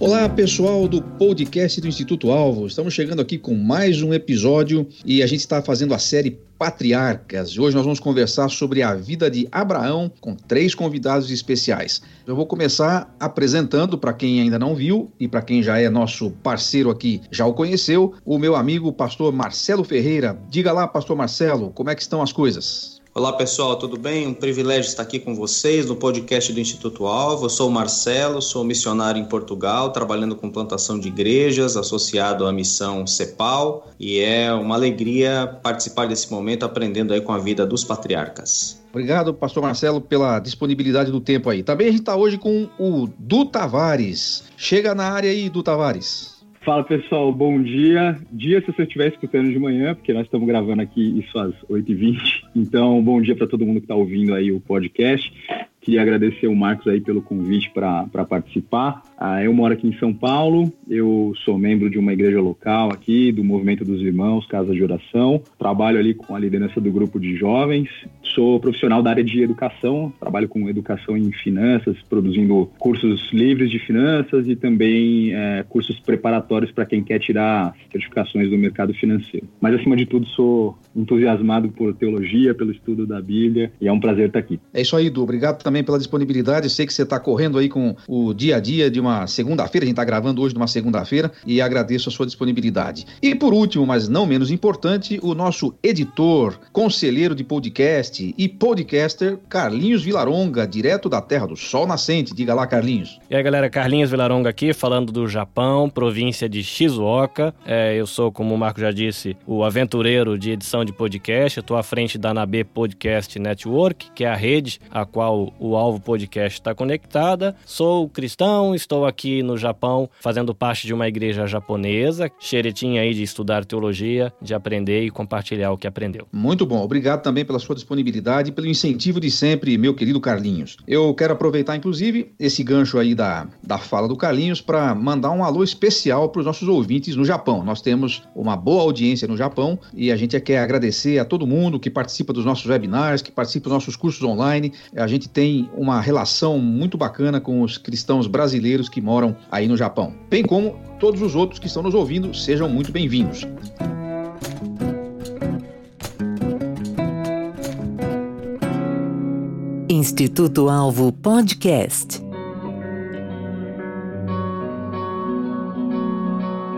Olá, pessoal do podcast do Instituto Alvo. Estamos chegando aqui com mais um episódio e a gente está fazendo a série Patriarcas. Hoje nós vamos conversar sobre a vida de Abraão com três convidados especiais. Eu vou começar apresentando para quem ainda não viu e para quem já é nosso parceiro aqui, já o conheceu, o meu amigo pastor Marcelo Ferreira. Diga lá, pastor Marcelo, como é que estão as coisas? Olá pessoal, tudo bem? Um privilégio estar aqui com vocês no podcast do Instituto Alvo. Eu sou o Marcelo, sou missionário em Portugal, trabalhando com plantação de igrejas, associado à missão CEPAL, e é uma alegria participar desse momento aprendendo aí com a vida dos patriarcas. Obrigado, pastor Marcelo, pela disponibilidade do tempo aí. Também a gente está hoje com o Du Tavares. Chega na área aí, Du Tavares. Fala pessoal, bom dia. Dia se você estiver escutando de manhã, porque nós estamos gravando aqui isso às 8h20. Então, bom dia para todo mundo que está ouvindo aí o podcast. Queria agradecer o Marcos aí pelo convite para participar. Ah, eu moro aqui em São Paulo, eu sou membro de uma igreja local aqui, do Movimento dos Irmãos, Casa de Oração. Trabalho ali com a liderança do grupo de jovens. Sou profissional da área de educação, trabalho com educação em finanças, produzindo cursos livres de finanças e também é, cursos preparatórios para quem quer tirar certificações do mercado financeiro. Mas, acima de tudo, sou entusiasmado por teologia, pelo estudo da Bíblia e é um prazer estar aqui. É isso aí, Du. Obrigado também pela disponibilidade. sei que você está correndo aí com o dia a dia de uma segunda-feira. A gente está gravando hoje numa segunda-feira e agradeço a sua disponibilidade. E por último, mas não menos importante, o nosso editor, conselheiro de podcast e podcaster Carlinhos Vilaronga, direto da Terra do Sol Nascente. Diga lá, Carlinhos. E aí, galera, Carlinhos Vilaronga aqui, falando do Japão, província de Shizuoka. É, eu sou, como o Marco já disse, o aventureiro de edição de podcast. Estou à frente da Nabe Podcast Network, que é a rede a qual o Alvo Podcast está conectada. Sou cristão, estou aqui no Japão fazendo parte de uma igreja japonesa, xeretinha aí de estudar teologia, de aprender e compartilhar o que aprendeu. Muito bom, obrigado também pela sua disponibilidade e pelo incentivo de sempre, meu querido Carlinhos. Eu quero aproveitar, inclusive, esse gancho aí da, da fala do Carlinhos para mandar um alô especial para os nossos ouvintes no Japão. Nós temos uma boa audiência no Japão e a gente quer agradecer a todo mundo que participa dos nossos webinars, que participa dos nossos cursos online. A gente tem uma relação muito bacana com os cristãos brasileiros que moram aí no Japão. Bem como todos os outros que estão nos ouvindo, sejam muito bem-vindos. Instituto Alvo Podcast.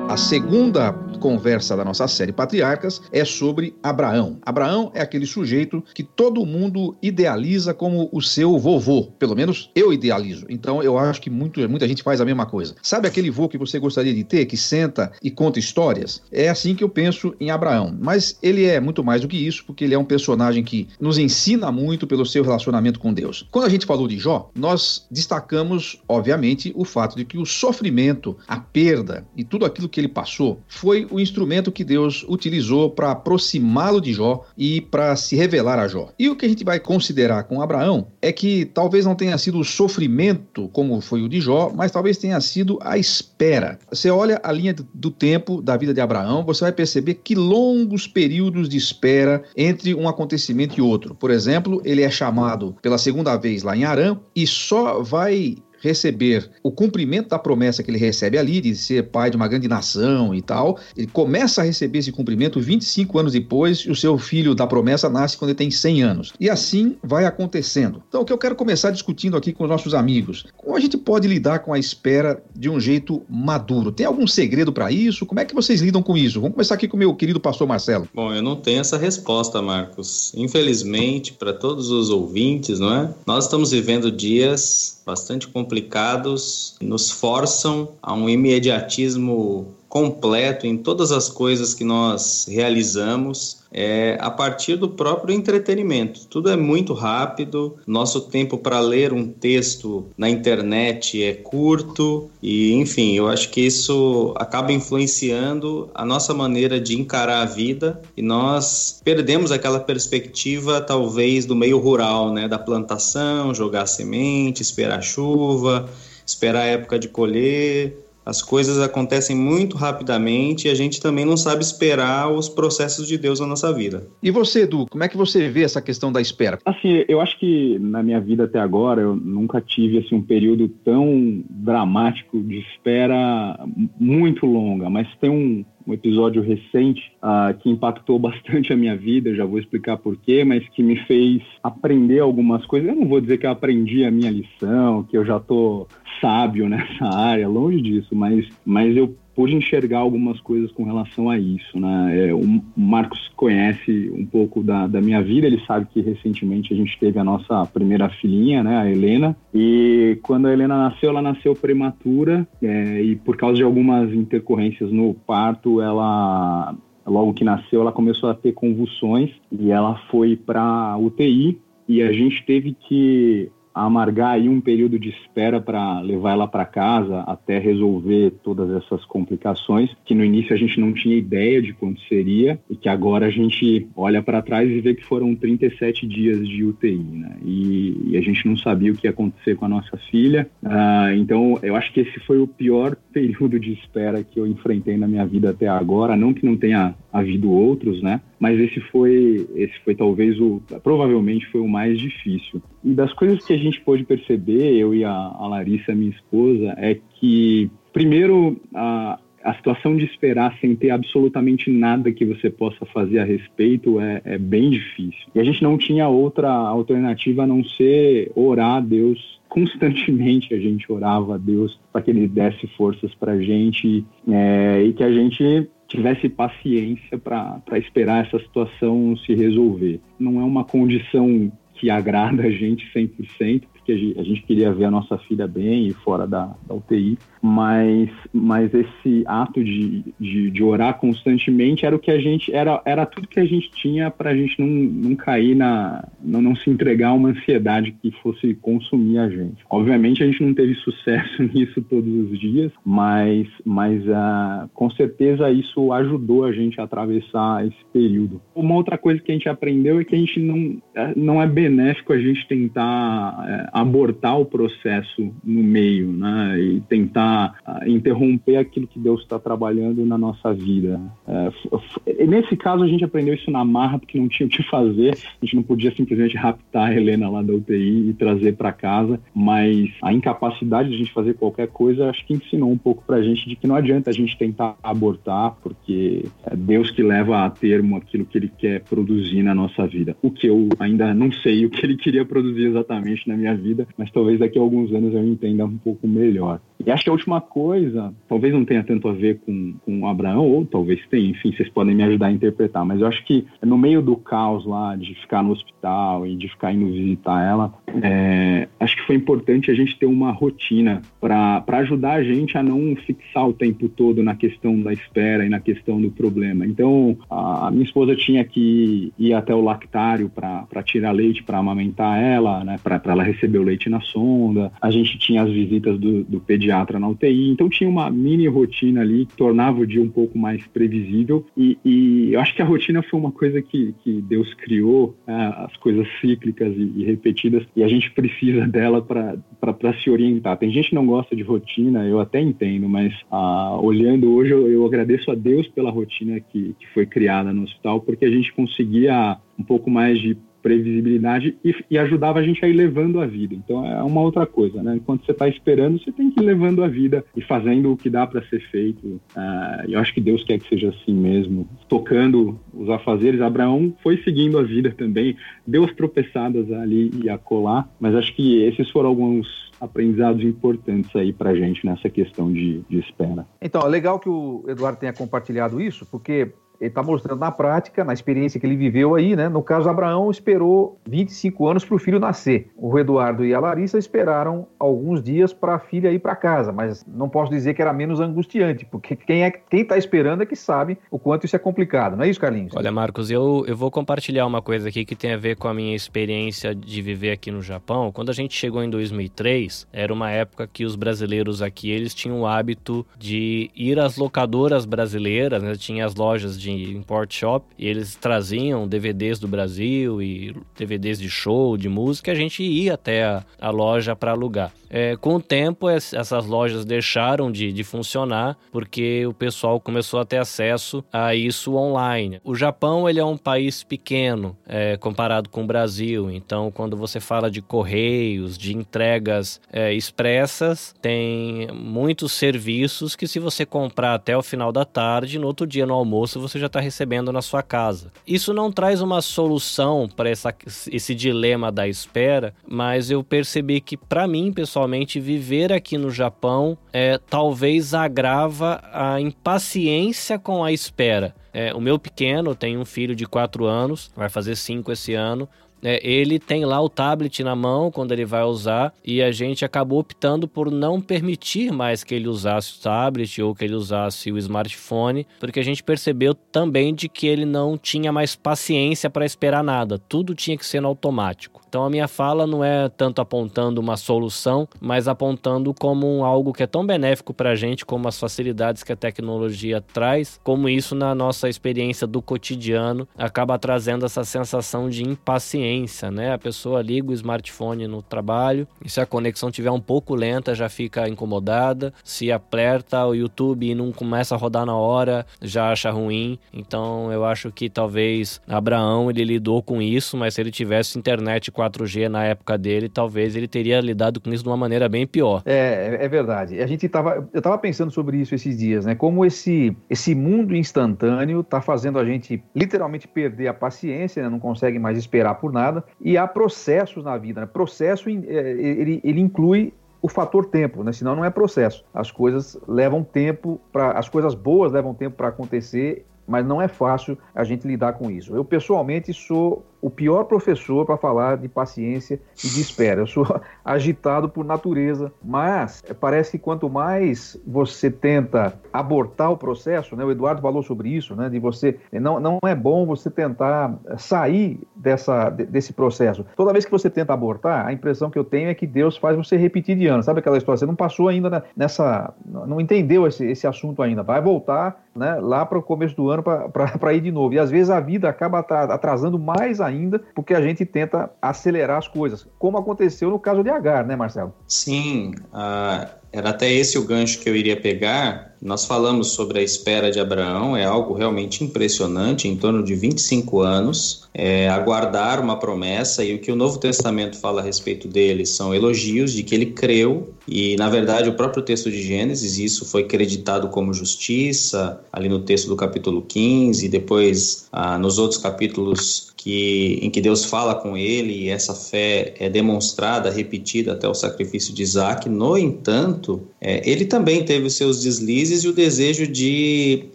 A segunda conversa da nossa série Patriarcas é sobre Abraão. Abraão é aquele sujeito que todo mundo idealiza como o seu vovô. Pelo menos eu idealizo. Então eu acho que muito, muita gente faz a mesma coisa. Sabe aquele vô que você gostaria de ter, que senta e conta histórias? É assim que eu penso em Abraão. Mas ele é muito mais do que isso, porque ele é um personagem que nos ensina muito pelo seu relacionamento com Deus. Quando a gente falou de Jó, nós destacamos, obviamente, o fato de que o sofrimento, a perda e tudo aquilo que ele passou foi o instrumento que Deus utilizou para aproximá-lo de Jó e para se revelar a Jó. E o que a gente vai considerar com Abraão é que talvez não tenha sido o sofrimento como foi o de Jó, mas talvez tenha sido a espera. Você olha a linha do tempo da vida de Abraão, você vai perceber que longos períodos de espera entre um acontecimento e outro. Por exemplo, ele é chamado pela segunda vez lá em Arã e só vai receber o cumprimento da promessa que ele recebe ali, de ser pai de uma grande nação e tal, ele começa a receber esse cumprimento 25 anos depois, e o seu filho da promessa nasce quando ele tem 100 anos. E assim vai acontecendo. Então, o que eu quero começar discutindo aqui com os nossos amigos, como a gente pode lidar com a espera de um jeito maduro? Tem algum segredo para isso? Como é que vocês lidam com isso? Vamos começar aqui com o meu querido pastor Marcelo. Bom, eu não tenho essa resposta, Marcos. Infelizmente, para todos os ouvintes, não é? Nós estamos vivendo dias bastante complicados, nos forçam a um imediatismo completo em todas as coisas que nós realizamos é, a partir do próprio entretenimento. Tudo é muito rápido, nosso tempo para ler um texto na internet é curto, e enfim, eu acho que isso acaba influenciando a nossa maneira de encarar a vida e nós perdemos aquela perspectiva, talvez, do meio rural, né? Da plantação, jogar semente, esperar chuva, esperar a época de colher as coisas acontecem muito rapidamente e a gente também não sabe esperar os processos de Deus na nossa vida. E você, Edu, como é que você vê essa questão da espera? Assim, eu acho que na minha vida até agora eu nunca tive assim, um período tão dramático de espera muito longa, mas tem um, um episódio recente uh, que impactou bastante a minha vida, já vou explicar porquê, mas que me fez aprender algumas coisas. Eu não vou dizer que eu aprendi a minha lição, que eu já tô sábio nessa área, longe disso, mas, mas eu pude enxergar algumas coisas com relação a isso, né? É, o Marcos conhece um pouco da, da minha vida, ele sabe que recentemente a gente teve a nossa primeira filhinha, né, a Helena, e quando a Helena nasceu, ela nasceu prematura é, e por causa de algumas intercorrências no parto, ela logo que nasceu, ela começou a ter convulsões e ela foi para UTI e a gente teve que amargar aí um período de espera para levar ela para casa até resolver todas essas complicações que no início a gente não tinha ideia de quanto seria e que agora a gente olha para trás e vê que foram 37 dias de UTI, né? E, e, a gente não sabia o que ia acontecer com a nossa filha. Uh, então eu acho que esse foi o pior período de espera que eu enfrentei na minha vida até agora. Não que não tenha havido outros, né? Mas esse foi, esse foi talvez o, provavelmente foi o mais difícil. Das coisas que a gente pôde perceber, eu e a, a Larissa, minha esposa, é que primeiro a a situação de esperar sem ter absolutamente nada que você possa fazer a respeito é, é, bem difícil. E a gente não tinha outra alternativa a não ser orar a Deus constantemente. A gente orava a Deus para que Ele desse forças para a gente é, e que a gente tivesse paciência para esperar essa situação se resolver. Não é uma condição que agrada a gente 100%, porque a gente queria ver a nossa filha bem e fora da, da UTI, mas, mas esse ato de, de, de, orar constantemente era o que a gente era, era tudo que a gente tinha para a gente não, não cair na não, não se entregar a uma ansiedade que fosse consumir a gente. Obviamente a gente não teve sucesso nisso todos os dias, mas mas uh, com certeza isso ajudou a gente a atravessar esse período. Uma outra coisa que a gente aprendeu é que a gente não é, não é benéfico a gente tentar é, abortar o processo no meio, né, e tentar interromper aquilo que Deus está trabalhando na nossa vida. É, nesse caso, a gente aprendeu isso na marra, porque não tinha o que fazer, a gente não podia simplesmente raptar a Helena lá da UTI e trazer para casa, mas a incapacidade de a gente fazer qualquer coisa, acho que ensinou um pouco para a gente de que não adianta a gente tentar abortar, porque é Deus que leva a termo aquilo que Ele quer produzir na nossa vida. O que eu ainda não sei o que Ele queria produzir exatamente na minha vida, mas talvez daqui a alguns anos eu entenda um pouco melhor. E acho que a última coisa, talvez não tenha tanto a ver com, com Abraão, ou talvez tenha, enfim, vocês podem me ajudar a interpretar, mas eu acho que no meio do caos lá, de ficar no hospital e de ficar indo visitar ela, é, acho que foi importante a gente ter uma rotina para ajudar a gente a não fixar o tempo todo na questão da espera e na questão do problema. Então, a minha esposa tinha que ir até o lactário para tirar leite, para amamentar ela, né, para ela receber o leite na sonda. A gente tinha as visitas do, do pediatra pediatra na UTI, então tinha uma mini rotina ali que tornava o dia um pouco mais previsível e, e eu acho que a rotina foi uma coisa que, que Deus criou, né, as coisas cíclicas e, e, repetidas, e a gente precisa dela para se orientar. Tem gente que não gosta de rotina, eu até entendo, mas ah, olhando hoje eu, eu, agradeço a Deus pela rotina que, que foi criada no hospital, porque a gente conseguia um pouco mais de previsibilidade e, e, ajudava a gente a ir levando a vida. Então é uma outra coisa, né? Enquanto você está esperando, você tem que ir levando a vida e fazendo o que dá para ser feito. Uh, eu acho que Deus quer que seja assim mesmo, tocando os afazeres. Abraão foi seguindo a vida também, deu as tropeçadas ali e a colar, mas acho que esses foram alguns aprendizados importantes aí para gente nessa questão de, de espera. Então, é legal que o Eduardo tenha compartilhado isso, porque ele está mostrando na prática, na experiência que ele viveu aí, né? No caso, Abraão esperou 25 anos para o filho nascer. O Eduardo e a Larissa esperaram alguns dias para a filha ir para casa, mas não posso dizer que era menos angustiante, porque quem é quem está esperando é que sabe o quanto isso é complicado, não é isso, Carlinhos? Olha, Marcos, eu, eu vou compartilhar uma coisa aqui que tem a ver com a minha experiência de viver aqui no Japão. Quando a gente chegou em 2003, era uma época que os brasileiros aqui eles tinham o hábito de ir às locadoras brasileiras, né? tinha as lojas de de import shop e eles traziam DVDs do Brasil e DVDs de show, de música, a gente ia até a, a loja para alugar. É, com o tempo, essas lojas deixaram de, de funcionar porque o pessoal começou a ter acesso a isso online. O Japão ele é um país pequeno é, comparado com o Brasil, então quando você fala de correios, de entregas é, expressas, tem muitos serviços que se você comprar até o final da tarde, no outro dia no almoço você já está recebendo na sua casa. Isso não traz uma solução para esse dilema da espera, mas eu percebi que para mim, pessoal pessoalmente, viver aqui no Japão é, talvez agrava a impaciência com a espera. É, o meu pequeno tem um filho de 4 anos, vai fazer 5 esse ano. É, ele tem lá o tablet na mão quando ele vai usar e a gente acabou optando por não permitir mais que ele usasse o tablet ou que ele usasse o smartphone, porque a gente percebeu também de que ele não tinha mais paciência para esperar nada, tudo tinha que ser no automático. Então a minha fala não é tanto apontando uma solução, mas apontando como algo que é tão benéfico para a gente, como as facilidades que a tecnologia traz, como isso na nossa experiência do cotidiano acaba trazendo essa sensação de impaciência né? A pessoa liga o smartphone no trabalho e se a conexão tiver um pouco lenta já fica incomodada. Se aperta o YouTube e não começa a rodar na hora, já acha ruim. Então eu acho que talvez Abraão ele lidou com isso, mas se ele tivesse internet 4G na época dele, talvez ele teria lidado com isso de uma maneira bem pior. É, é verdade. A gente tava, eu estava pensando sobre isso esses dias, né? Como esse esse mundo instantâneo está fazendo a gente literalmente perder a paciência, né? não consegue mais esperar por nada nada. E há processos na vida. Né? Processo, é, ele, ele inclui o fator tempo, né? Senão não é processo. As coisas levam tempo para, as coisas boas levam tempo para acontecer, mas não é fácil a gente lidar com isso. Eu pessoalmente sou o pior professor para falar de paciência e de espera. Eu sou agitado por natureza, mas parece que quanto mais você tenta abortar o processo, né? O Eduardo falou sobre isso, né? De você não, não é bom você tentar sair dessa desse processo. Toda vez que você tenta abortar, a impressão que eu tenho é que Deus faz você repetir de ano. Sabe aquela história? Você não passou ainda nessa, não entendeu esse, esse assunto ainda. Vai voltar, né? Lá para o começo do ano para ir de novo. E às vezes a vida acaba atrasando mais ainda ainda, porque a gente tenta acelerar as coisas, como aconteceu no caso de Agar, né, Marcelo? Sim, uh, era até esse o gancho que eu iria pegar, nós falamos sobre a espera de Abraão, é algo realmente impressionante, em torno de 25 anos, é, aguardar uma promessa, e o que o Novo Testamento fala a respeito dele são elogios de que ele creu, e na verdade o próprio texto de Gênesis, isso foi creditado como justiça, ali no texto do capítulo 15, e depois ah, nos outros capítulos que, em que Deus fala com ele, e essa fé é demonstrada, repetida até o sacrifício de Isaac. No entanto, é, ele também teve os seus deslizes e o desejo de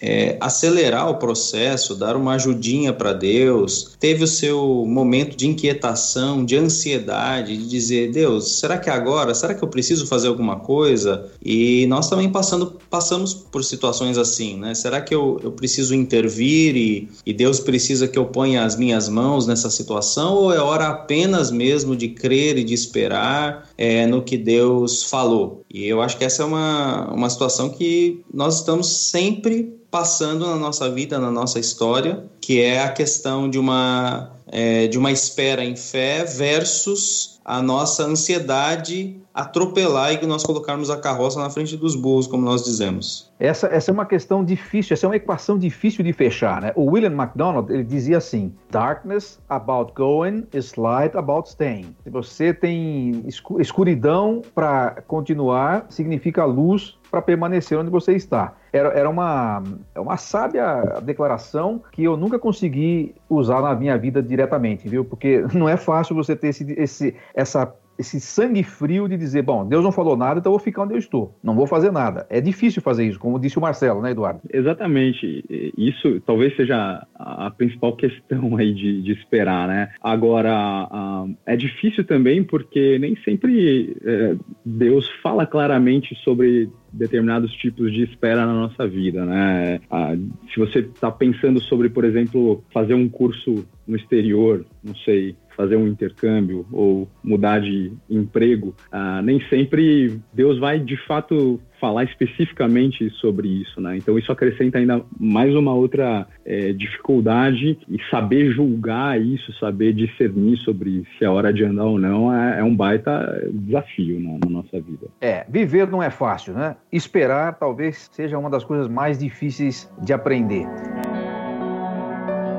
é, acelerar o processo, dar uma ajudinha para Deus. Teve o seu momento de inquietação, de ansiedade, de dizer: Deus, será que é agora? Será que eu preciso fazer alguma coisa? E nós também passando, passamos por situações assim, né? Será que eu, eu preciso intervir e, e Deus precisa que eu ponha as minhas mãos nessa situação? Ou é hora apenas mesmo de crer e de esperar é, no que Deus falou? E eu acho que essa é uma, uma situação que nós estamos sempre passando na nossa vida, na nossa história, que é a questão de uma, é, de uma espera em fé versus a nossa ansiedade atropelar e que nós colocarmos a carroça na frente dos burros, como nós dizemos. Essa, essa é uma questão difícil, essa é uma equação difícil de fechar. Né? O William MacDonald ele dizia assim: Darkness about going is light about staying. Se você tem escuridão para continuar, significa luz para permanecer onde você está. Era, era uma, uma sábia declaração que eu nunca consegui usar na minha vida diretamente, viu? Porque não é fácil você ter esse, esse, essa esse sangue frio de dizer, bom, Deus não falou nada, então eu vou ficar onde eu estou. Não vou fazer nada. É difícil fazer isso, como disse o Marcelo, né, Eduardo? Exatamente. Isso talvez seja a principal questão aí de, de esperar, né? Agora, é difícil também porque nem sempre uh, Deus fala claramente sobre determinados tipos de espera na nossa vida, né? Ah, se você está pensando sobre, por exemplo, fazer um curso no exterior, não sei, fazer um intercâmbio ou mudar de emprego, ah, nem sempre Deus vai de fato falar especificamente sobre isso, né? Então isso acrescenta ainda mais uma outra é, dificuldade e saber julgar isso, saber discernir sobre se é hora de andar ou não é, é um baita desafio na, na nossa vida. É, viver não é fácil, né? Esperar talvez seja uma das coisas mais difíceis de aprender.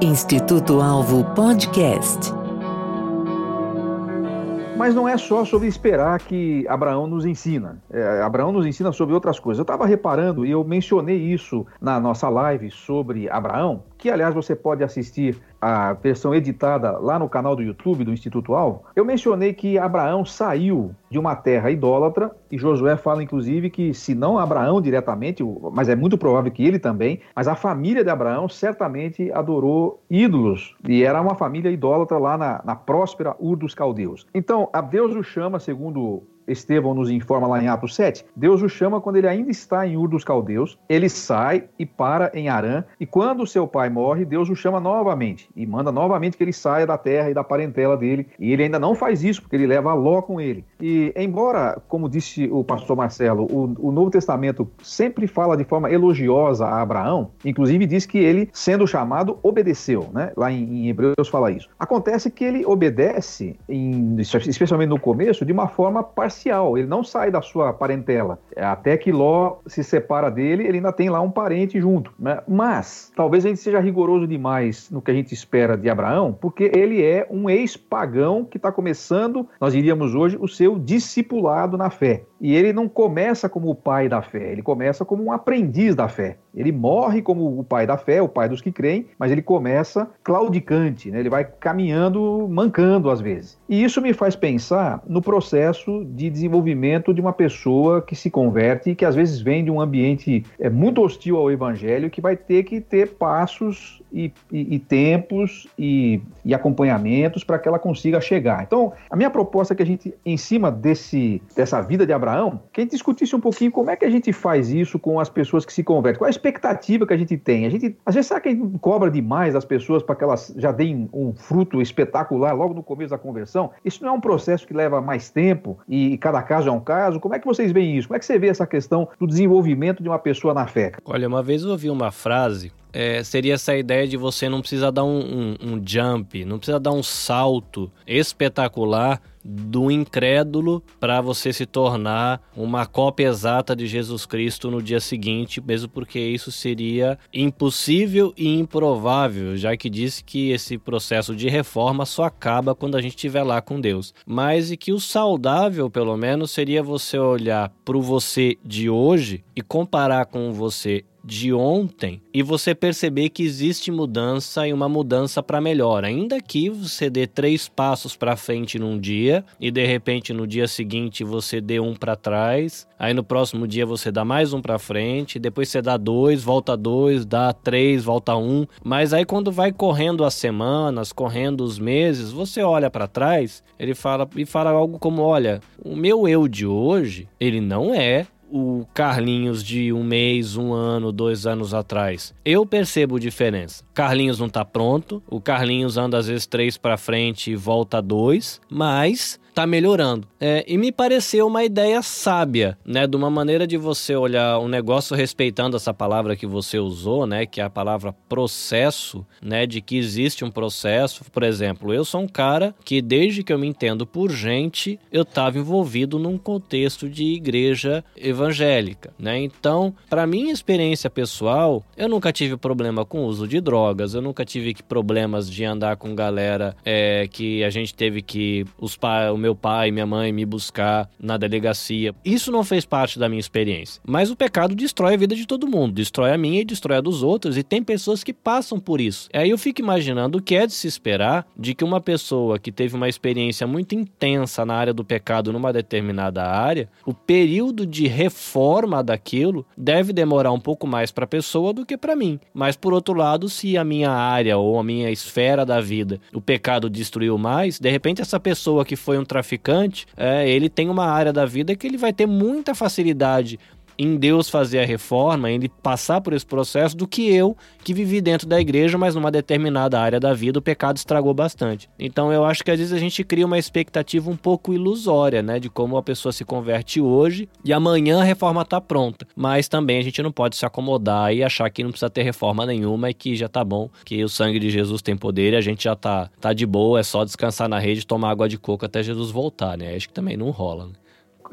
Instituto Alvo Podcast. Mas não é só sobre esperar que Abraão nos ensina. É, Abraão nos ensina sobre outras coisas. Eu estava reparando, e eu mencionei isso na nossa live sobre Abraão, que aliás você pode assistir a versão editada lá no canal do YouTube do Instituto Alvo, eu mencionei que Abraão saiu de uma terra idólatra, e Josué fala inclusive que se não Abraão diretamente, mas é muito provável que ele também, mas a família de Abraão certamente adorou ídolos, e era uma família idólatra lá na, na próspera Ur dos Caldeus. Então, a Deus o chama, segundo Estevão nos informa lá em Atos 7, Deus o chama quando ele ainda está em Ur dos Caldeus, ele sai e para em Arã, e quando seu pai morre, Deus o chama novamente e manda novamente que ele saia da terra e da parentela dele, e ele ainda não faz isso, porque ele leva Ló com ele. E embora, como disse o pastor Marcelo, o, o Novo Testamento sempre fala de forma elogiosa a Abraão, inclusive diz que ele, sendo chamado, obedeceu, né? Lá em, em Hebreus fala isso. Acontece que ele obedece, em, especialmente no começo, de uma forma parcial ele não sai da sua parentela. Até que Ló se separa dele, ele ainda tem lá um parente junto. Né? Mas, talvez a gente seja rigoroso demais no que a gente espera de Abraão, porque ele é um ex-pagão que está começando, nós diríamos hoje, o seu discipulado na fé. E ele não começa como o pai da fé, ele começa como um aprendiz da fé. Ele morre como o pai da fé, o pai dos que creem, mas ele começa claudicante, né? ele vai caminhando, mancando às vezes. E isso me faz pensar no processo de desenvolvimento de uma pessoa que se converte e que às vezes vem de um ambiente é, muito hostil ao evangelho, que vai ter que ter passos e, e, e tempos e, e acompanhamentos para que ela consiga chegar. Então, a minha proposta é que a gente, em cima desse, dessa vida de Abraão, que a gente discutisse um pouquinho como é que a gente faz isso com as pessoas que se convertem, qual a expectativa que a gente tem. A gente, às vezes, será que a gente cobra demais das pessoas para que elas já deem um fruto espetacular logo no começo da conversão? Isso não é um processo que leva mais tempo e cada caso é um caso? Como é que vocês veem isso? Como é que você vê essa questão do desenvolvimento de uma pessoa na fé? Olha, uma vez eu ouvi uma frase é, seria essa ideia de você não precisa dar um, um, um, jump, não precisa dar um salto espetacular do incrédulo para você se tornar uma cópia exata de Jesus Cristo no dia seguinte, mesmo porque isso seria impossível e improvável, já que disse que esse processo de reforma só acaba quando a gente estiver lá com Deus. Mas e que o saudável, pelo menos, seria você olhar para o você de hoje e comparar com você de ontem e você perceber que existe mudança e uma mudança para melhor. Ainda que você dê três passos para frente num dia e de repente no dia seguinte você dê um para trás, aí no próximo dia você dá mais um para frente, depois você dá dois, volta dois, dá três, volta um. Mas aí quando vai correndo as semanas, correndo os meses, você olha para trás, ele fala e fala algo como: olha, o meu eu de hoje, ele não é o Carlinhos de um mês, um ano, dois anos atrás. Eu percebo diferença. Carlinhos não tá pronto, o Carlinhos anda às vezes três para frente e volta dois, mas tá melhorando. É, e me pareceu uma ideia sábia, né? De uma maneira de você olhar um negócio respeitando essa palavra que você usou, né? Que é a palavra processo, né? De que existe um processo. Por exemplo, eu sou um cara que desde que eu me entendo por gente, eu estava envolvido num contexto de igreja evangélica, né? Então, para minha experiência pessoal, eu nunca tive problema com o uso de drogas, eu nunca tive problemas de andar com galera é, que a gente teve que os o meu meu pai, minha mãe me buscar na delegacia. Isso não fez parte da minha experiência. Mas o pecado destrói a vida de todo mundo, destrói a minha e destrói a dos outros, e tem pessoas que passam por isso. Aí eu fico imaginando o que é de se esperar de que uma pessoa que teve uma experiência muito intensa na área do pecado numa determinada área, o período de reforma daquilo deve demorar um pouco mais para a pessoa do que para mim. Mas por outro lado, se a minha área ou a minha esfera da vida, o pecado destruiu mais, de repente essa pessoa que foi um traficante, é, ele tem uma área da vida que ele vai ter muita facilidade em Deus fazer a reforma, ele passar por esse processo, do que eu que vivi dentro da igreja, mas numa determinada área da vida o pecado estragou bastante. Então eu acho que às vezes a gente cria uma expectativa um pouco ilusória, né, de como a pessoa se converte hoje e amanhã a reforma está pronta. Mas também a gente não pode se acomodar e achar que não precisa ter reforma nenhuma e que já tá bom, que o sangue de Jesus tem poder e a gente já tá, tá de boa, é só descansar na rede, tomar água de coco até Jesus voltar, né? Acho que também não rola. Né?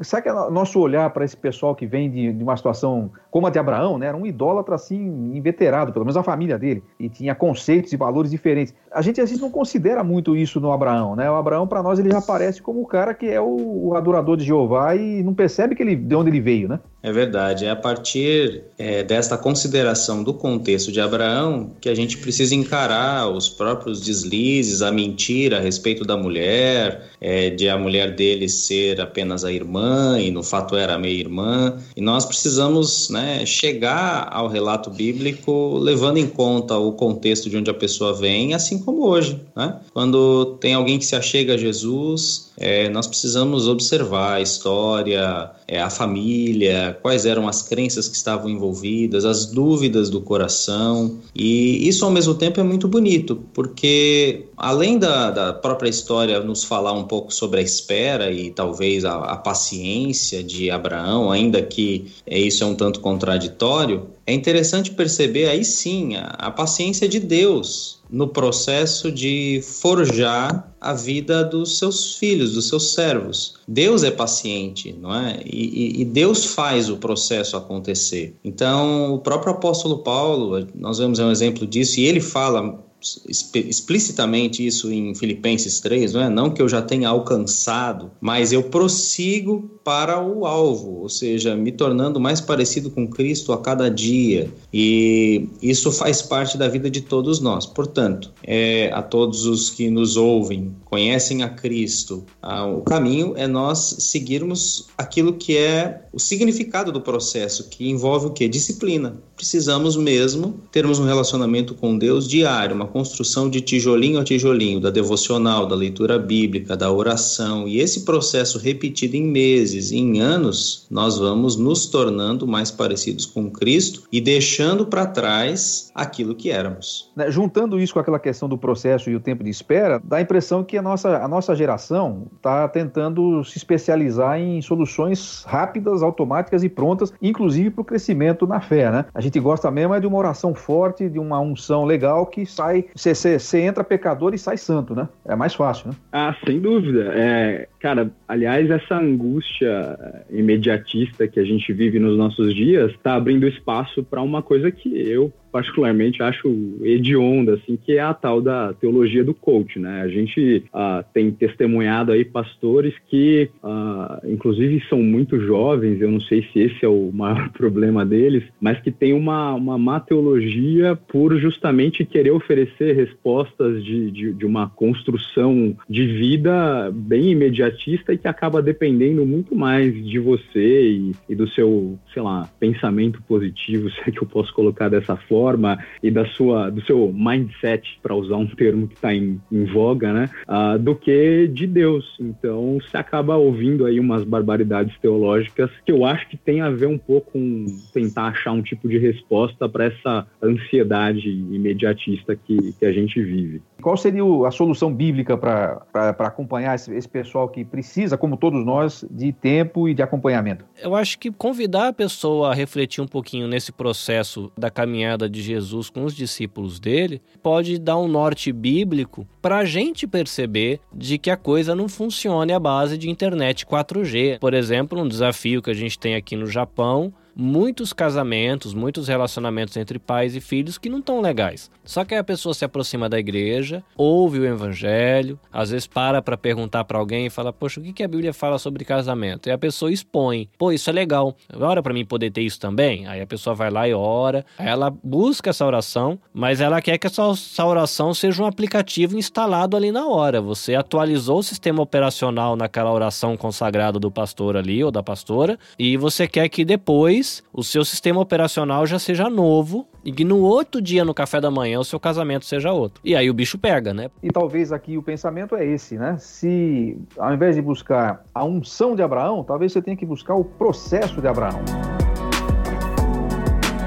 Será que é nosso olhar para esse pessoal que vem de, de, uma situação como a de Abraão, né? Era um idólatra assim, inveterado, pelo menos a família dele, e tinha conceitos e valores diferentes. A gente, a gente não considera muito isso no Abraão, né? O Abraão, para nós, ele já aparece como o cara que é o, o, adorador de Jeová e não percebe que ele, de onde ele veio, né? É verdade. É a partir é, desta consideração do contexto de Abraão que a gente precisa encarar os próprios deslizes, a mentira a respeito da mulher, é, de a mulher dele ser apenas a irmã e no fato era meia-irmã. E nós precisamos né, chegar ao relato bíblico levando em conta o contexto de onde a pessoa vem, assim como hoje. Né? Quando tem alguém que se achega a Jesus, é, nós precisamos observar a história, é, a família, quais eram as crenças que estavam envolvidas, as dúvidas do coração. E isso, ao mesmo tempo, é muito bonito, porque além da, da própria história nos falar um pouco sobre a espera e talvez a, a paciência de Abraão, ainda que é, isso é um tanto contraditório, é interessante perceber aí sim a, a paciência de Deus no processo de forjar a vida dos seus filhos, dos seus servos. Deus é paciente, não é? E, e, Deus faz o processo acontecer. Então, o próprio apóstolo Paulo, nós vemos um exemplo disso, e ele fala explicitamente isso em Filipenses 3, não é? Não que eu já tenha alcançado, mas eu prossigo para o alvo, ou seja, me tornando mais parecido com Cristo a cada dia. E isso faz parte da vida de todos nós. Portanto, é, a todos os que nos ouvem, conhecem a Cristo, a, o caminho é nós seguirmos aquilo que é o significado do processo, que envolve o que? Disciplina. Precisamos mesmo termos um relacionamento com Deus diário, uma construção de tijolinho a tijolinho, da devocional, da leitura bíblica, da oração. E esse processo repetido em meses, em anos, nós vamos nos tornando mais parecidos com Cristo e deixando para trás aquilo que éramos. Né, juntando isso com aquela questão do processo e o tempo de espera, dá a impressão que a nossa, a nossa geração está tentando se especializar em soluções rápidas, automáticas e prontas, inclusive para o crescimento na fé. Né? A gente gosta mesmo é de uma oração forte, de uma unção legal que sai, você entra pecador e sai santo, né? É mais fácil, né? Ah, sem dúvida. É, cara, aliás, essa angústia angústia imediatista que a gente vive nos nossos dias está abrindo espaço para uma coisa que eu particularmente acho hedionda, assim, que é a tal da teologia do coach, né? A gente uh, tem testemunhado aí pastores que, uh, inclusive, são muito jovens, eu não sei se esse é o maior problema deles, mas que tem uma, uma má teologia por justamente querer oferecer respostas de, de, de uma construção de vida bem imediatista e que acaba dependendo muito mais de você e, e do seu, sei lá, pensamento positivo, se é que eu posso colocar dessa forma, e da sua, do seu mindset, para usar um termo que está em, em, voga, né, uh, do que de Deus. Então, você acaba ouvindo aí umas barbaridades teológicas que eu acho que tem a ver um pouco com tentar achar um tipo de resposta para essa ansiedade imediatista que, que a gente vive. Qual seria a solução bíblica para acompanhar esse, esse pessoal que precisa, como todos nós, de tempo e de acompanhamento? Eu acho que convidar a pessoa a refletir um pouquinho nesse processo da caminhada de Jesus com os discípulos dele pode dar um norte bíblico para a gente perceber de que a coisa não funciona à base de internet 4G. Por exemplo, um desafio que a gente tem aqui no Japão muitos casamentos, muitos relacionamentos entre pais e filhos que não estão legais. Só que a pessoa se aproxima da igreja, ouve o evangelho, às vezes para para perguntar para alguém e fala: Poxa, o que, que a Bíblia fala sobre casamento? E a pessoa expõe: Pô, isso é legal, ora para mim poder ter isso também? Aí a pessoa vai lá e ora, aí ela busca essa oração, mas ela quer que essa, oração seja um aplicativo instalado ali na hora. Você atualizou o sistema operacional naquela oração consagrada do pastor ali ou da pastora, e você quer que depois o seu sistema operacional já seja novo e que no outro dia, no café da manhã, o seu casamento seja outro. E aí o bicho pega, né? E talvez aqui o pensamento é esse, né? Se ao invés de buscar a unção de Abraão, talvez você tenha que buscar o processo de Abraão.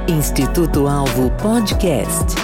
Instituto Alvo Podcast.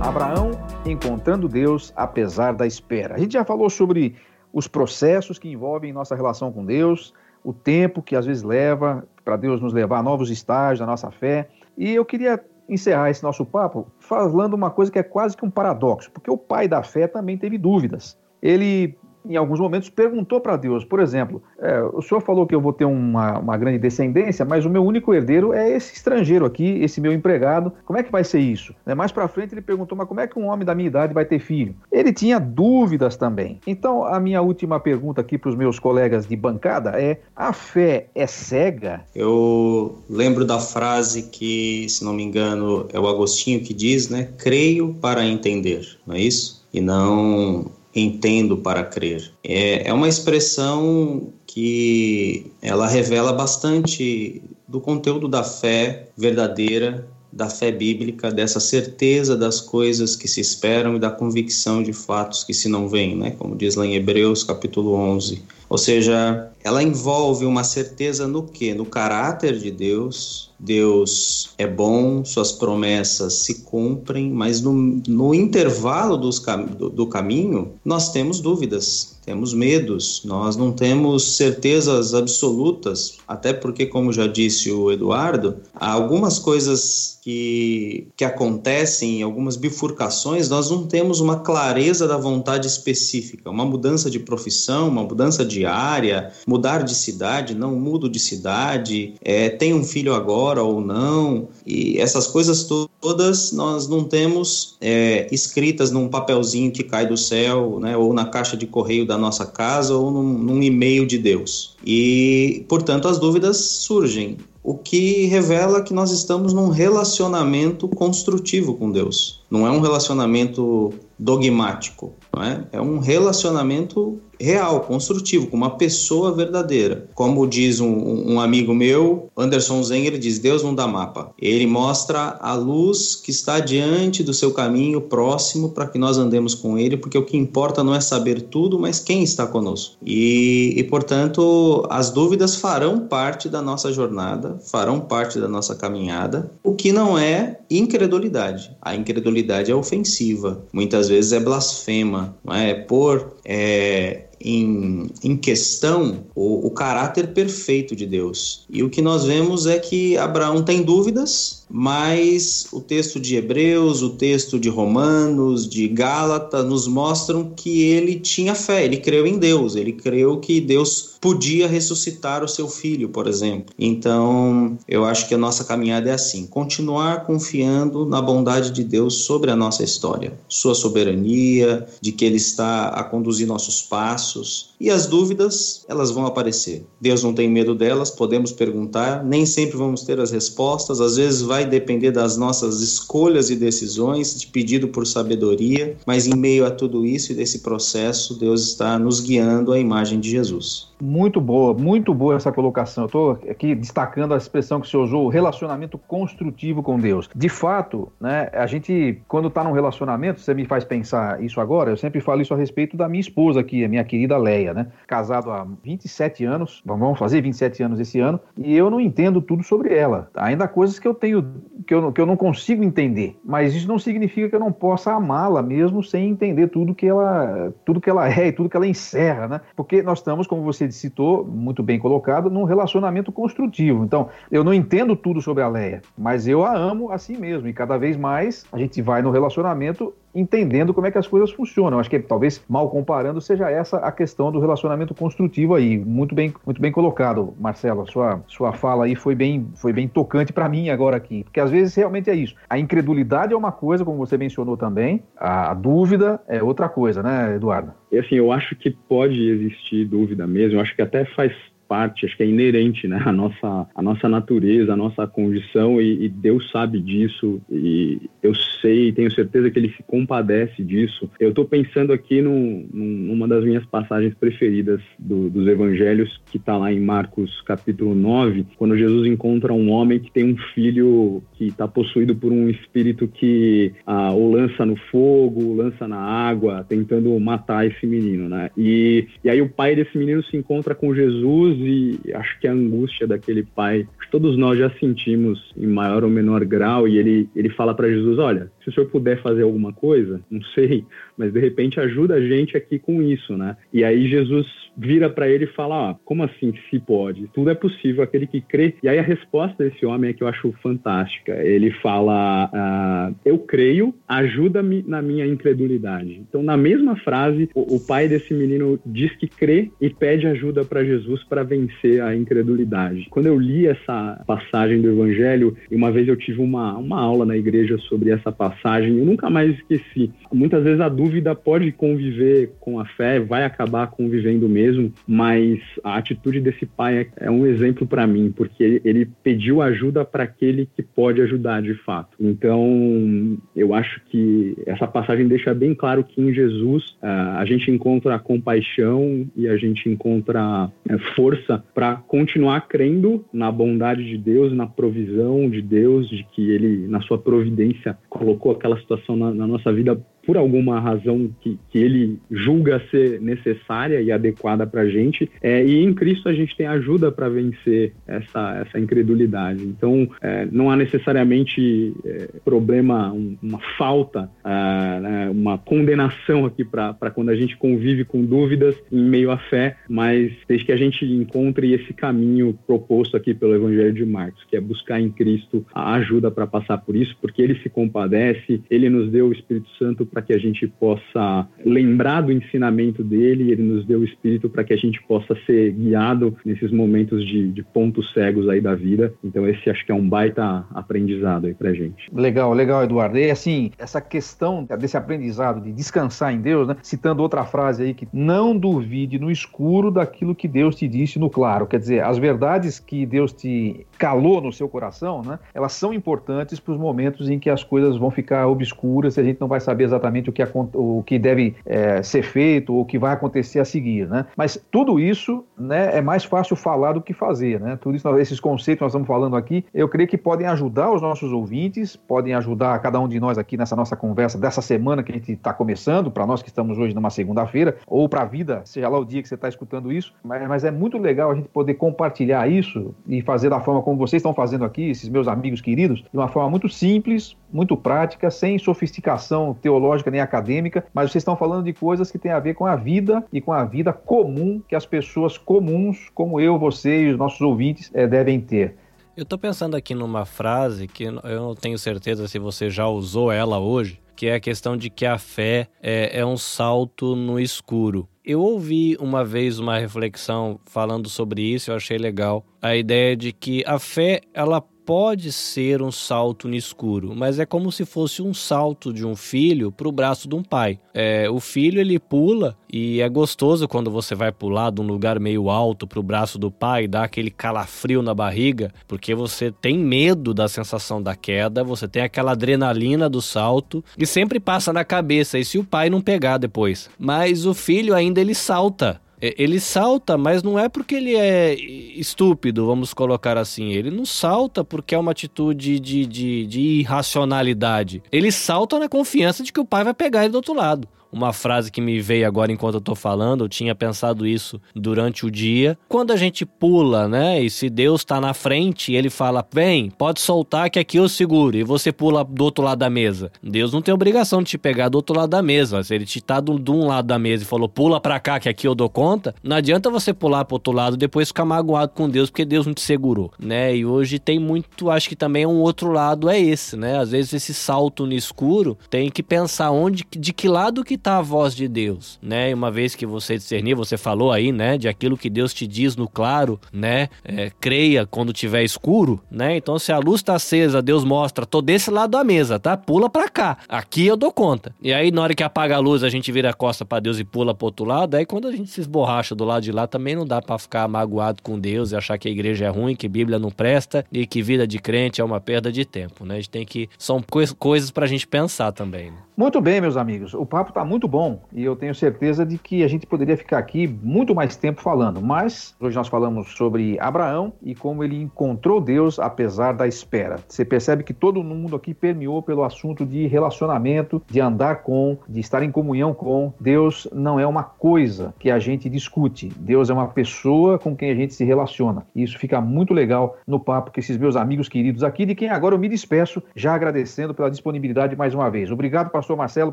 Abraão encontrando Deus apesar da espera. A gente já falou sobre os processos que envolvem nossa relação com Deus, o tempo que às vezes leva para Deus nos levar a novos estágios da nossa fé. E eu queria encerrar esse nosso papo falando uma coisa que é quase que um paradoxo, porque o pai da fé também teve dúvidas. Ele em alguns momentos, perguntou para Deus, por exemplo, é, o senhor falou que eu vou ter uma, uma grande descendência, mas o meu único herdeiro é esse estrangeiro aqui, esse meu empregado, como é que vai ser isso? Né, mais para frente ele perguntou, mas como é que um homem da minha idade vai ter filho? Ele tinha dúvidas também. Então, a minha última pergunta aqui para os meus colegas de bancada é, a fé é cega? Eu lembro da frase que, se não me engano, é o Agostinho que diz, né, creio para entender, não é isso? E não entendo para crer. É, é uma expressão que ela revela bastante do conteúdo da fé verdadeira, da fé bíblica, dessa certeza das coisas que se esperam e da convicção de fatos que se não veem, né? Como diz lá em Hebreus capítulo 11. Ou seja, ela envolve uma certeza no que? No caráter de Deus. Deus é bom, suas promessas se cumprem, mas no, no intervalo dos, do, do caminho nós temos dúvidas, temos medos, nós não temos certezas absolutas, até porque, como já disse o Eduardo, há algumas coisas que, que acontecem, algumas bifurcações, nós não temos uma clareza da vontade específica, uma mudança de profissão, uma mudança de área, mudar de cidade, não mudo de cidade, é, tem um filho agora ou não, e essas coisas todas nós não temos é, escritas num papelzinho que cai do céu, né, ou na caixa de correio da nossa casa, ou num, num e-mail de Deus. E, portanto, as dúvidas surgem o que revela que nós estamos num relacionamento construtivo com Deus. Não é um relacionamento dogmático, não é? É um relacionamento real, construtivo, com uma pessoa verdadeira. Como diz um, um, amigo meu, Anderson Zen, ele diz: Deus não dá mapa. Ele mostra a luz que está diante do seu caminho próximo para que nós andemos com ele, porque o que importa não é saber tudo, mas quem está conosco. E, e portanto, as dúvidas farão parte da nossa jornada, farão parte da nossa caminhada, o que não é incredulidade. A incredulidade é ofensiva, muitas vezes é blasfema, não é? Por é, em, em questão o, o caráter perfeito de Deus. E o que nós vemos é que Abraão tem dúvidas, mas o texto de Hebreus, o texto de Romanos, de Gálatas nos mostram que ele tinha fé, ele creu em Deus, ele creu que Deus podia ressuscitar o seu filho, por exemplo. Então, eu acho que a nossa caminhada é assim: continuar confiando na bondade de Deus sobre a nossa história, sua soberania, de que ele está a conduzir nossos passos. E as dúvidas, elas vão aparecer. Deus não tem medo delas, podemos perguntar, nem sempre vamos ter as respostas, às vezes vai depender das nossas escolhas e decisões, de pedido por sabedoria, mas em meio a tudo isso e desse processo, Deus está nos guiando à imagem de Jesus. Muito boa, muito boa essa colocação. Estou aqui destacando a expressão que você usou, relacionamento construtivo com Deus. De fato, né, a gente, quando está num relacionamento, você me faz pensar isso agora, eu sempre falo isso a respeito da minha esposa aqui, a minha querida Leia, né? Casado há 27 anos, vamos fazer 27 anos esse ano, e eu não entendo tudo sobre ela. Ainda coisas que eu tenho, que eu, que eu não consigo entender, mas isso não significa que eu não possa amá-la mesmo sem entender tudo que ela, tudo que ela é e tudo que ela encerra, né? Porque nós estamos, como você citou, muito bem colocado, num relacionamento construtivo. Então, eu não entendo tudo sobre a Leia, mas eu a amo assim mesmo. E cada vez mais a gente vai no relacionamento entendendo como é que as coisas funcionam. Acho que talvez mal comparando seja essa a questão do relacionamento construtivo aí. Muito bem, muito bem colocado, Marcelo. Sua sua fala aí foi bem foi bem tocante para mim agora aqui, porque às vezes realmente é isso. A incredulidade é uma coisa, como você mencionou também, a dúvida é outra coisa, né, Eduardo? E assim, eu acho que pode existir dúvida mesmo. Eu acho que até faz parte, acho que é inerente, né? A nossa, a nossa natureza, a nossa condição e, e, Deus sabe disso e eu sei, tenho certeza que Ele se compadece disso. Eu estou pensando aqui numa das minhas passagens preferidas do, dos Evangelhos, que está lá em Marcos capítulo 9, quando Jesus encontra um homem que tem um filho que está possuído por um espírito que ah, o lança no fogo, o lança na água, tentando matar esse menino, né? E, e aí o pai desse menino se encontra com Jesus e acho que a angústia daquele pai, todos nós já sentimos em maior ou menor grau, e ele, ele fala para Jesus: Olha, se o senhor puder fazer alguma coisa, não sei, mas de repente ajuda a gente aqui com isso, né? E aí Jesus vira para ele e fala: ah, como assim se pode? Tudo é possível aquele que crê. E aí a resposta desse homem é que eu acho fantástica. Ele fala: ah, eu creio, ajuda-me na minha incredulidade. Então, na mesma frase, o, o pai desse menino diz que crê e pede ajuda para Jesus para vencer a incredulidade. Quando eu li essa passagem do Evangelho, e uma vez eu tive uma, uma aula na igreja sobre essa passagem, eu nunca mais esqueci. Muitas vezes a dúvida pode conviver com a fé, vai acabar convivendo mesmo mas a atitude desse pai é, é um exemplo para mim, porque ele, pediu ajuda para aquele que pode ajudar de fato. Então, eu acho que essa passagem deixa bem claro que em Jesus uh, a gente encontra compaixão e a gente encontra uh, força para continuar crendo na bondade de Deus, na provisão de Deus, de que Ele, na sua providência, colocou aquela situação na, na nossa vida por alguma razão que, que ele julga ser necessária e adequada para a gente. É, e em Cristo a gente tem ajuda para vencer essa, essa incredulidade. Então, é, não há necessariamente é, problema, um, uma falta, ah, né, uma condenação aqui para quando a gente convive com dúvidas em meio à fé, mas desde que a gente encontre esse caminho proposto aqui pelo Evangelho de Marcos, que é buscar em Cristo a ajuda para passar por isso, porque ele se compadece, ele nos deu o Espírito Santo para que a gente possa lembrar do ensinamento dele, ele nos deu o espírito para que a gente possa ser guiado nesses momentos de, de, pontos cegos aí da vida. Então esse acho que é um baita aprendizado aí pra gente. Legal, legal, Eduardo. E assim, essa questão desse aprendizado de descansar em Deus, né? Citando outra frase aí que não duvide no escuro daquilo que Deus te disse no claro. Quer dizer, as verdades que Deus te calou no seu coração, né? Elas são importantes para os momentos em que as coisas vão ficar obscuras e a gente não vai saber exatamente exatamente o que, o que deve é, ser feito ou o que vai acontecer a seguir, né? Mas tudo isso, né, é mais fácil falar do que fazer, né? Tudo isso, esses conceitos que nós estamos falando aqui, eu creio que podem ajudar os nossos ouvintes, podem ajudar cada um de nós aqui nessa nossa conversa dessa semana que a gente está começando, para nós que estamos hoje numa segunda-feira, ou para a vida, seja lá o dia que você está escutando isso, mas, mas é muito legal a gente poder compartilhar isso e fazer da forma como vocês estão fazendo aqui, esses meus amigos queridos, de uma forma muito simples, muito prática, sem sofisticação teológica nem acadêmica, mas vocês estão falando de coisas que têm a ver com a vida e com a vida comum que as pessoas comuns, como eu, você e os nossos ouvintes, é, devem ter. Eu estou pensando aqui numa frase que eu não tenho certeza se você já usou ela hoje, que é a questão de que a fé é, é um salto no escuro. Eu ouvi uma vez uma reflexão falando sobre isso, eu achei legal. A ideia de que a fé, ela pode ser um salto no escuro, mas é como se fosse um salto de um filho para o braço de um pai. É, o filho ele pula e é gostoso quando você vai pular de um lugar meio alto para o braço do pai, dá aquele calafrio na barriga, porque você tem medo da sensação da queda, você tem aquela adrenalina do salto e sempre passa na cabeça e se o pai não pegar depois. Mas o filho ainda ele salta ele salta, mas não é porque ele é estúpido, vamos colocar assim. Ele não salta porque é uma atitude de, de, de irracionalidade. Ele salta na confiança de que o pai vai pegar ele do outro lado uma frase que me veio agora enquanto eu tô falando, eu tinha pensado isso durante o dia. Quando a gente pula, né, e se Deus tá na frente, ele fala: "Vem, pode soltar que aqui eu seguro", e você pula do outro lado da mesa. Deus não tem obrigação de te pegar do outro lado da mesa. Se ele te tá de um lado da mesa e falou: "Pula para cá que aqui eu dou conta", não adianta você pular pro outro lado e depois ficar magoado com Deus porque Deus não te segurou, né? E hoje tem muito, acho que também é um outro lado é esse, né? Às vezes esse salto no escuro tem que pensar onde de que lado que a voz de Deus, né? E uma vez que você discernir, você falou aí, né, de aquilo que Deus te diz no claro, né? É, creia quando tiver escuro, né? Então se a luz está acesa, Deus mostra, tô desse lado da mesa, tá? Pula para cá. Aqui eu dou conta. E aí na hora que apaga a luz, a gente vira a costa para Deus e pula pro outro lado, aí quando a gente se esborracha do lado de lá, também não dá para ficar magoado com Deus e achar que a igreja é ruim, que Bíblia não presta e que vida de crente é uma perda de tempo, né? A gente tem que são coisas pra gente pensar também. Né? Muito bem, meus amigos. O papo tá muito muito bom e eu tenho certeza de que a gente poderia ficar aqui muito mais tempo falando, mas hoje nós falamos sobre Abraão e como ele encontrou Deus apesar da espera. Você percebe que todo mundo aqui permeou pelo assunto de relacionamento, de andar com, de estar em comunhão com. Deus não é uma coisa que a gente discute, Deus é uma pessoa com quem a gente se relaciona. E isso fica muito legal no papo que esses meus amigos queridos aqui, de quem agora eu me despeço, já agradecendo pela disponibilidade mais uma vez. Obrigado, pastor Marcelo,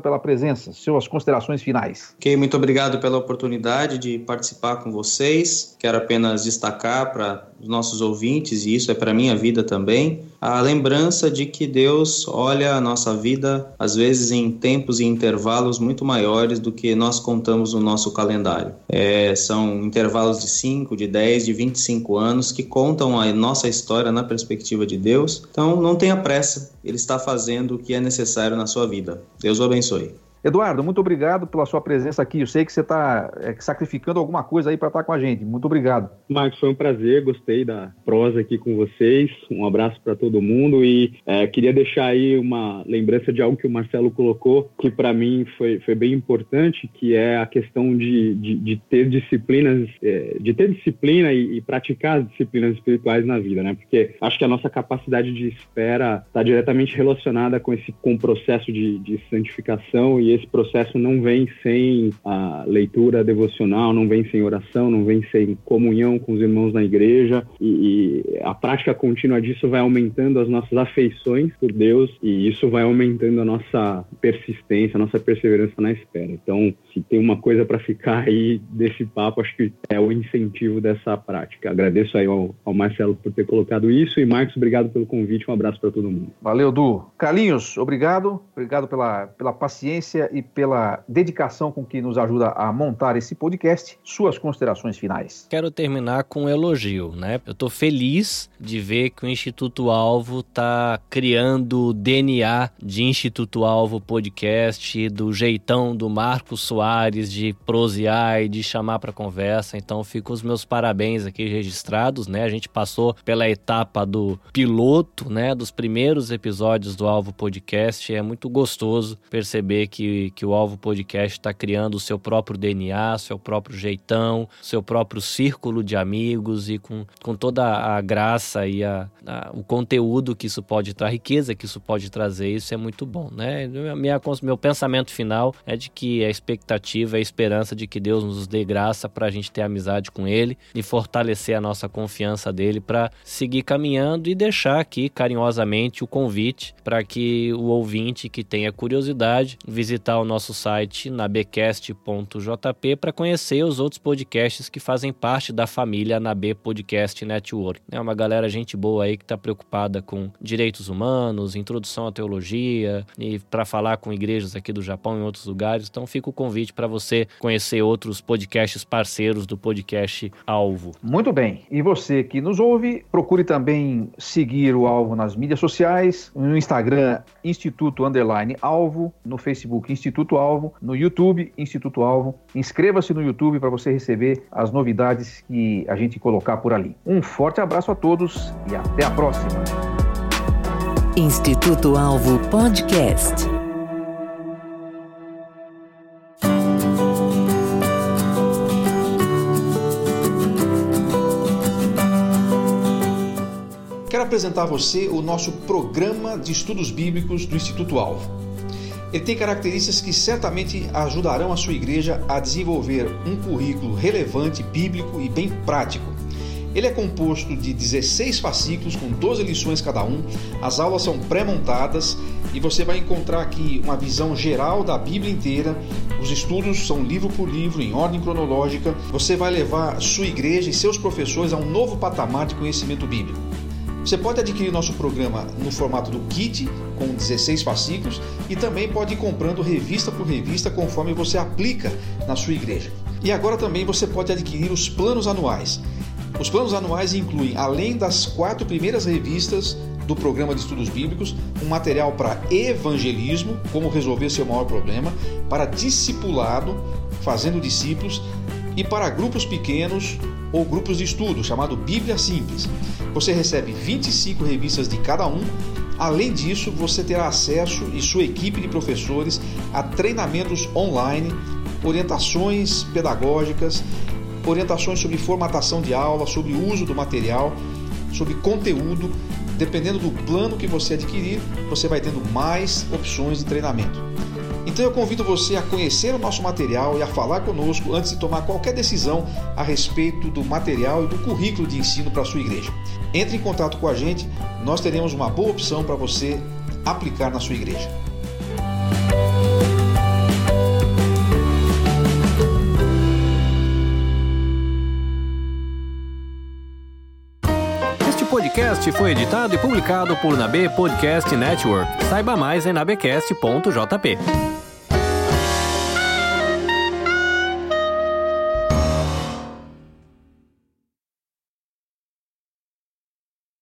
pela presença. Suas considerações finais. Ok, muito obrigado pela oportunidade de participar com vocês. Quero apenas destacar para os nossos ouvintes, e isso é para minha vida também, a lembrança de que Deus olha a nossa vida, às vezes em tempos e intervalos muito maiores do que nós contamos no nosso calendário. É, são intervalos de 5, de 10, de 25 anos que contam a nossa história na perspectiva de Deus. Então, não tenha pressa, Ele está fazendo o que é necessário na sua vida. Deus o abençoe. Eduardo, muito obrigado pela sua presença aqui. Eu sei que você está é, sacrificando alguma coisa aí para estar com a gente. Muito obrigado. Marcos, foi um prazer. Gostei da prosa aqui com vocês. Um abraço para todo mundo e é, queria deixar aí uma lembrança de algo que o Marcelo colocou, que para mim foi, foi bem importante, que é a questão de, de, de ter disciplinas, é, de ter disciplina e, e, praticar as disciplinas espirituais na vida, né? Porque acho que a nossa capacidade de espera está diretamente relacionada com esse com o processo de, de santificação e esse processo não vem sem a leitura devocional, não vem sem oração, não vem sem comunhão com os irmãos na igreja e, e a prática contínua disso vai aumentando as nossas afeições por Deus e isso vai aumentando a nossa persistência, a nossa perseverança na espera. Então, se tem uma coisa para ficar aí desse papo, acho que é o incentivo dessa prática. Agradeço aí ao, ao Marcelo por ter colocado isso e Marcos, obrigado pelo convite, um abraço para todo mundo. Valeu, Du. Carlinhos, obrigado, obrigado pela, pela paciência e pela dedicação com que nos ajuda a montar esse podcast. Suas considerações finais. Quero terminar com um elogio, né? Eu estou feliz de ver que o Instituto Alvo está criando DNA de Instituto Alvo Podcast, do jeitão do Marcos Soares de prosear e de chamar para conversa. Então, fico os meus parabéns aqui registrados, né? A gente passou pela etapa do piloto, né? Dos primeiros episódios do Alvo Podcast. É muito gostoso perceber que que, o Alvo Podcast está criando o seu próprio DNA, seu próprio jeitão, seu próprio círculo de amigos e com, com toda a graça e a, a, o conteúdo que isso pode trazer, a riqueza que isso pode trazer, isso é muito bom, né? Minha, meu pensamento final é de que a expectativa, a esperança de que Deus nos dê graça para a gente ter amizade com Ele e fortalecer a nossa confiança dele para seguir caminhando e deixar aqui carinhosamente o convite para que o ouvinte que tenha curiosidade visite visitar o nosso site nabcast.jp para conhecer os outros podcasts que fazem parte da família Nab Podcast Network. É uma galera gente boa aí que está preocupada com direitos humanos, introdução à teologia e para falar com igrejas aqui do Japão e em outros lugares. Então fica o convite para você conhecer outros podcasts parceiros do podcast Alvo. Muito bem. E você que nos ouve, procure também seguir o Alvo nas mídias sociais, no Instagram Instituto Underline Alvo, no Facebook Instituto Alvo, no YouTube Instituto Alvo. Inscreva-se no YouTube para você receber as novidades que a gente colocar por ali. Um forte abraço a todos e até a próxima. Instituto Alvo Podcast. Quero apresentar a você o nosso programa de estudos bíblicos do Instituto Alvo. Ele tem características que certamente ajudarão a sua igreja a desenvolver um currículo relevante, bíblico e bem prático. Ele é composto de 16 fascículos com 12 lições cada um. As aulas são pré-montadas e você vai encontrar aqui uma visão geral da Bíblia inteira. Os estudos são livro por livro, em ordem cronológica. Você vai levar sua igreja e seus professores a um novo patamar de conhecimento bíblico. Você pode adquirir nosso programa no formato do kit, com 16 fascículos, e também pode ir comprando revista por revista conforme você aplica na sua igreja. E agora também você pode adquirir os planos anuais. Os planos anuais incluem, além das quatro primeiras revistas do programa de estudos bíblicos, um material para evangelismo, como resolver seu maior problema, para discipulado, fazendo discípulos, e para grupos pequenos ou grupos de estudo, chamado Bíblia Simples. Você recebe 25 revistas de cada um Além disso, você terá acesso e sua equipe de professores a treinamentos online, orientações pedagógicas, orientações sobre formatação de aula, sobre uso do material, sobre conteúdo. Dependendo do plano que você adquirir, você vai tendo mais opções de treinamento. Então eu convido você a conhecer o nosso material e a falar conosco antes de tomar qualquer decisão a respeito do material e do currículo de ensino para a sua igreja. Entre em contato com a gente, nós teremos uma boa opção para você aplicar na sua igreja. Podcast foi editado e publicado por Nabe Podcast Network. Saiba mais em nabecast.jp.